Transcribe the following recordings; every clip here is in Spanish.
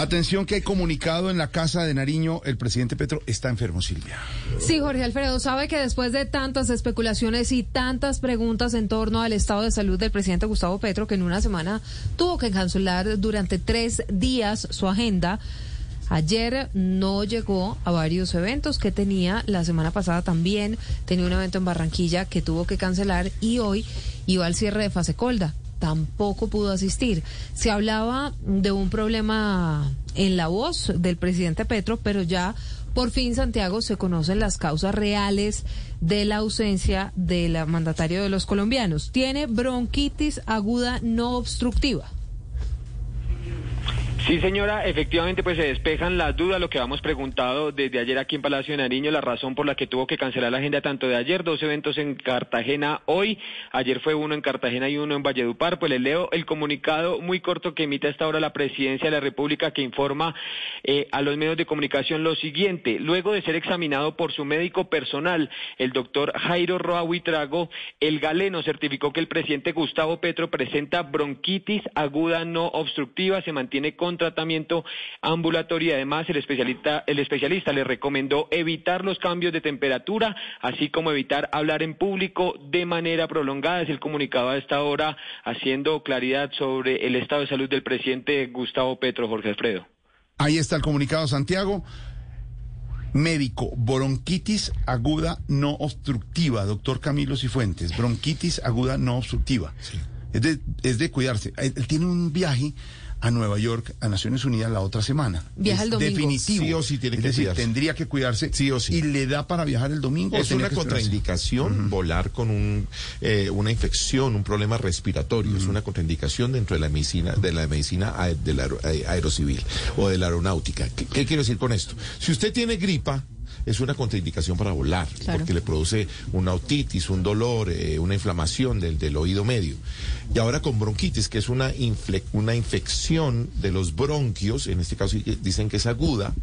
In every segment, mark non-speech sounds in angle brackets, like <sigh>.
Atención que hay comunicado en la casa de Nariño, el presidente Petro está enfermo, Silvia. Sí, Jorge Alfredo, sabe que después de tantas especulaciones y tantas preguntas en torno al estado de salud del presidente Gustavo Petro, que en una semana tuvo que cancelar durante tres días su agenda, Ayer no llegó a varios eventos que tenía. La semana pasada también tenía un evento en Barranquilla que tuvo que cancelar y hoy iba al cierre de fase colda tampoco pudo asistir. Se hablaba de un problema en la voz del presidente Petro, pero ya por fin, Santiago, se conocen las causas reales de la ausencia del mandatario de los colombianos. Tiene bronquitis aguda no obstructiva. Sí, señora, efectivamente pues se despejan las dudas, lo que hemos preguntado desde ayer aquí en Palacio de Nariño, la razón por la que tuvo que cancelar la agenda tanto de ayer, dos eventos en Cartagena hoy, ayer fue uno en Cartagena y uno en Valledupar, pues les leo el comunicado muy corto que emite hasta ahora la Presidencia de la República que informa eh, a los medios de comunicación lo siguiente, luego de ser examinado por su médico personal, el doctor Jairo Roa Huitrago, el galeno certificó que el presidente Gustavo Petro presenta bronquitis aguda no obstructiva, se mantiene con tratamiento ambulatorio y además el especialista, el especialista le recomendó evitar los cambios de temperatura, así como evitar hablar en público de manera prolongada. Es el comunicado a esta hora haciendo claridad sobre el estado de salud del presidente Gustavo Petro, Jorge Alfredo. Ahí está el comunicado, Santiago. Médico, bronquitis aguda no obstructiva, doctor Camilo Cifuentes, bronquitis aguda no obstructiva. Es, de, es de cuidarse. Él tiene un viaje a Nueva York, a Naciones Unidas la otra semana. Viaja el domingo. Definitivo. Sí o sí tiene es que decir, cuidarse. tendría que cuidarse. Sí o sí. ¿Y le da para viajar el domingo? o Es una contraindicación volar con un, eh, una infección, un problema respiratorio. Es una contraindicación dentro de la medicina, de la medicina ae- de la ae- aerocivil o de la aeronáutica. ¿Qué, qué quiero decir con esto? Si usted tiene gripa, es una contraindicación para volar, Claro. porque le produce una otitis, un dolor, eh, una inflamación del, del oído medio. Y ahora con bronquitis, que es una, infle- una infección de los bronquios, en este caso dicen que es aguda,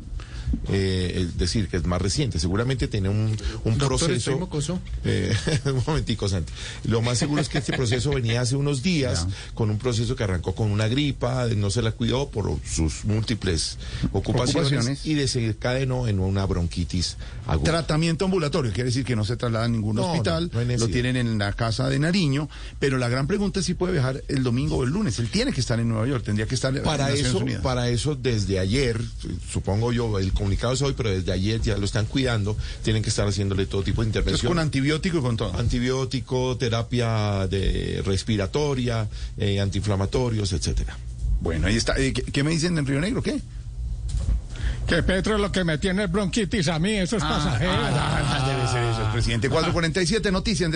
eh, es decir, que es más reciente. Seguramente tiene un, un Doctor, proceso. Eh, <laughs> un momentico, Santi. Lo más seguro es que este proceso venía hace unos días con un proceso que arrancó con una gripa, no se la cuidó por sus múltiples ocupaciones, Ocupaciones. y desencadenó en una bronquitis aguda. Tratamiento ambulatorio, quiere decir que no se traslada a ningún No, hospital, no, no hay lo tienen en la casa de Nariño, pero la gran pregunta es si puede viajar el domingo o el lunes. Él tiene que estar en Nueva York, tendría que estar en Para Naciones eso, para eso desde ayer, supongo yo, el comunicado es hoy, pero desde ayer ya lo están cuidando, tienen que estar haciéndole todo tipo de Entonces, intervención. con antibiótico y con todo. Antibiótico, terapia de respiratoria, eh, antiinflamatorios, etcétera. Bueno, ahí está. Eh, ¿Qué, qué me dicen en Río Negro? ¿Qué? Que Petro lo que me tiene es bronquitis a mí, eso es pasajero. Ah, debe ser eso, el presidente. 447 Noticias.